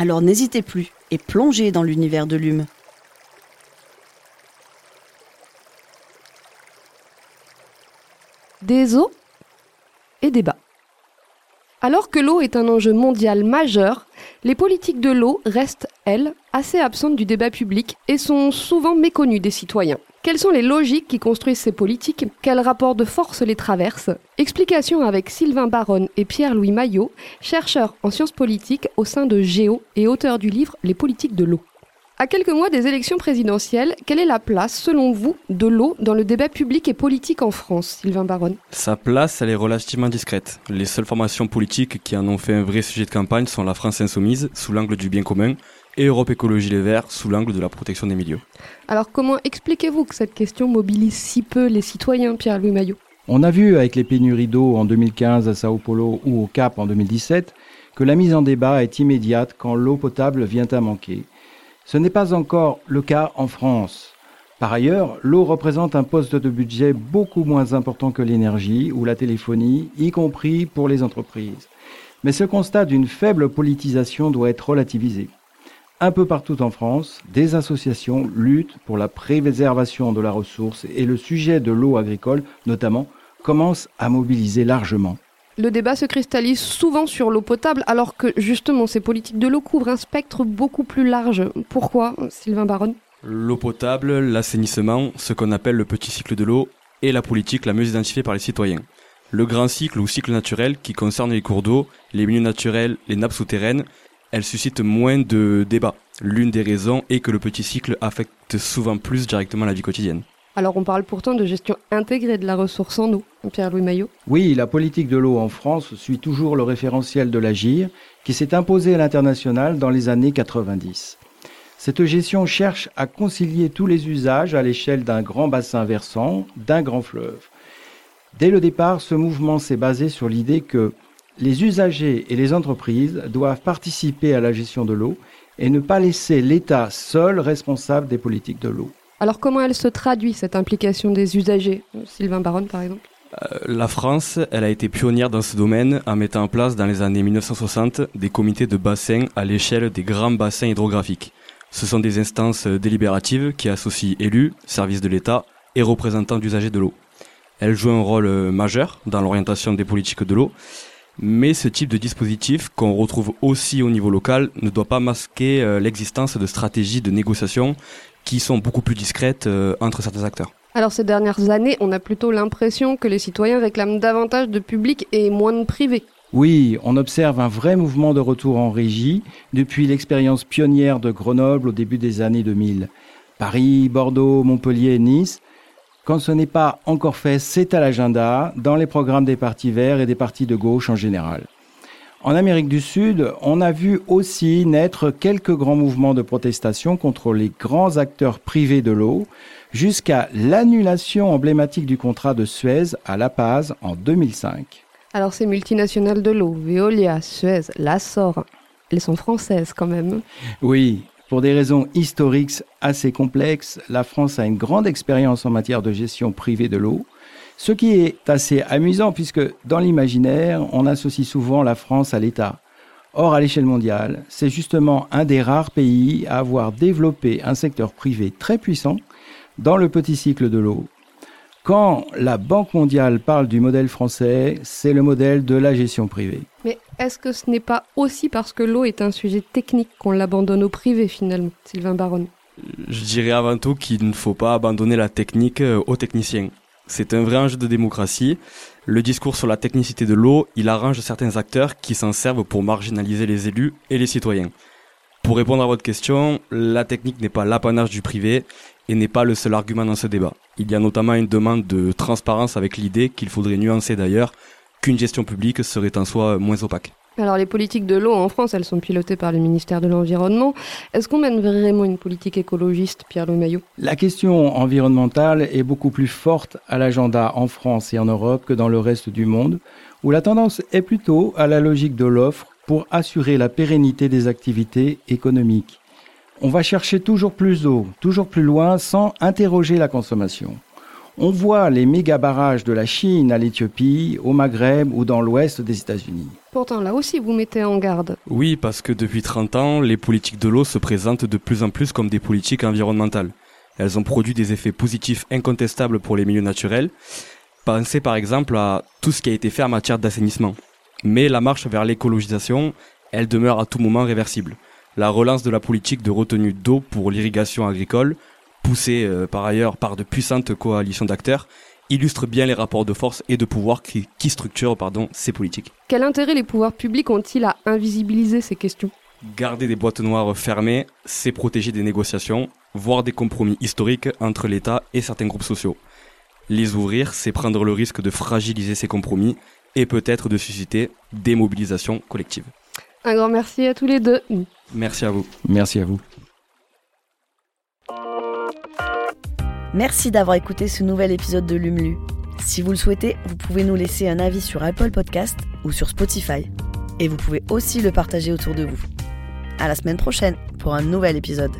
Alors n'hésitez plus et plongez dans l'univers de l'hume. Des eaux et des bas. Alors que l'eau est un enjeu mondial majeur, les politiques de l'eau restent, elles, assez absentes du débat public et sont souvent méconnues des citoyens. Quelles sont les logiques qui construisent ces politiques? Quels rapports de force les traversent Explication avec Sylvain Baronne et Pierre-Louis Maillot, chercheurs en sciences politiques au sein de Géo et auteur du livre Les politiques de l'eau. À quelques mois des élections présidentielles, quelle est la place, selon vous, de l'eau dans le débat public et politique en France, Sylvain Baronne? Sa place, elle est relativement discrète. Les seules formations politiques qui en ont fait un vrai sujet de campagne sont la France insoumise, sous l'angle du bien commun, et Europe Écologie Les Verts, sous l'angle de la protection des milieux. Alors comment expliquez-vous que cette question mobilise si peu les citoyens, Pierre-Louis Maillot? On a vu avec les pénuries d'eau en 2015 à Sao Paulo ou au Cap en 2017 que la mise en débat est immédiate quand l'eau potable vient à manquer. Ce n'est pas encore le cas en France. Par ailleurs, l'eau représente un poste de budget beaucoup moins important que l'énergie ou la téléphonie, y compris pour les entreprises. Mais ce constat d'une faible politisation doit être relativisé. Un peu partout en France, des associations luttent pour la préservation de la ressource et le sujet de l'eau agricole, notamment, commence à mobiliser largement le débat se cristallise souvent sur l'eau potable, alors que justement ces politiques de l'eau couvrent un spectre beaucoup plus large. Pourquoi, Sylvain Baronne? L'eau potable, l'assainissement, ce qu'on appelle le petit cycle de l'eau, est la politique la mieux identifiée par les citoyens. Le grand cycle ou cycle naturel, qui concerne les cours d'eau, les milieux naturels, les nappes souterraines, elle suscite moins de débats. L'une des raisons est que le petit cycle affecte souvent plus directement la vie quotidienne. Alors on parle pourtant de gestion intégrée de la ressource en eau, Pierre-Louis Maillot. Oui, la politique de l'eau en France suit toujours le référentiel de l'AGIR qui s'est imposé à l'international dans les années 90. Cette gestion cherche à concilier tous les usages à l'échelle d'un grand bassin versant, d'un grand fleuve. Dès le départ, ce mouvement s'est basé sur l'idée que les usagers et les entreprises doivent participer à la gestion de l'eau et ne pas laisser l'État seul responsable des politiques de l'eau. Alors comment elle se traduit, cette implication des usagers Sylvain Baronne, par exemple? Euh, la France, elle a été pionnière dans ce domaine en mettant en place dans les années 1960 des comités de bassin à l'échelle des grands bassins hydrographiques. Ce sont des instances délibératives qui associent élus, services de l'État et représentants d'usagers de l'eau. Elles jouent un rôle majeur dans l'orientation des politiques de l'eau, mais ce type de dispositif qu'on retrouve aussi au niveau local ne doit pas masquer euh, l'existence de stratégies de négociation qui sont beaucoup plus discrètes euh, entre certains acteurs. Alors ces dernières années, on a plutôt l'impression que les citoyens réclament davantage de public et moins de privé. Oui, on observe un vrai mouvement de retour en régie depuis l'expérience pionnière de Grenoble au début des années 2000. Paris, Bordeaux, Montpellier, Nice. Quand ce n'est pas encore fait, c'est à l'agenda dans les programmes des partis verts et des partis de gauche en général. En Amérique du Sud, on a vu aussi naître quelques grands mouvements de protestation contre les grands acteurs privés de l'eau, jusqu'à l'annulation emblématique du contrat de Suez à La Paz en 2005. Alors ces multinationales de l'eau, Veolia, Suez, Lassor, elles sont françaises quand même. Oui, pour des raisons historiques assez complexes, la France a une grande expérience en matière de gestion privée de l'eau. Ce qui est assez amusant puisque dans l'imaginaire, on associe souvent la France à l'État. Or, à l'échelle mondiale, c'est justement un des rares pays à avoir développé un secteur privé très puissant dans le petit cycle de l'eau. Quand la Banque mondiale parle du modèle français, c'est le modèle de la gestion privée. Mais est-ce que ce n'est pas aussi parce que l'eau est un sujet technique qu'on l'abandonne au privé finalement, Sylvain Baronne? Je dirais avant tout qu'il ne faut pas abandonner la technique euh, aux techniciens. C'est un vrai enjeu de démocratie. Le discours sur la technicité de l'eau, il arrange certains acteurs qui s'en servent pour marginaliser les élus et les citoyens. Pour répondre à votre question, la technique n'est pas l'apanage du privé et n'est pas le seul argument dans ce débat. Il y a notamment une demande de transparence avec l'idée qu'il faudrait nuancer d'ailleurs qu'une gestion publique serait en soi moins opaque. Alors les politiques de l'eau en France, elles sont pilotées par le ministère de l'Environnement. Est-ce qu'on mène vraiment une politique écologiste, Pierre Lemaillot La question environnementale est beaucoup plus forte à l'agenda en France et en Europe que dans le reste du monde, où la tendance est plutôt à la logique de l'offre pour assurer la pérennité des activités économiques. On va chercher toujours plus d'eau, toujours plus loin, sans interroger la consommation. On voit les méga barrages de la Chine à l'Éthiopie, au Maghreb ou dans l'ouest des États-Unis. Pourtant, là aussi, vous mettez en garde. Oui, parce que depuis 30 ans, les politiques de l'eau se présentent de plus en plus comme des politiques environnementales. Elles ont produit des effets positifs incontestables pour les milieux naturels. Pensez par exemple à tout ce qui a été fait en matière d'assainissement. Mais la marche vers l'écologisation, elle demeure à tout moment réversible. La relance de la politique de retenue d'eau pour l'irrigation agricole poussé euh, par ailleurs par de puissantes coalitions d'acteurs, illustre bien les rapports de force et de pouvoir qui, qui structurent pardon, ces politiques. Quel intérêt les pouvoirs publics ont-ils à invisibiliser ces questions? Garder des boîtes noires fermées, c'est protéger des négociations, voire des compromis historiques entre l'État et certains groupes sociaux. Les ouvrir, c'est prendre le risque de fragiliser ces compromis et peut-être de susciter des mobilisations collectives. Un grand merci à tous les deux. Merci à vous. Merci à vous. Merci d'avoir écouté ce nouvel épisode de Lumlu. Si vous le souhaitez, vous pouvez nous laisser un avis sur Apple Podcast ou sur Spotify. Et vous pouvez aussi le partager autour de vous. À la semaine prochaine pour un nouvel épisode.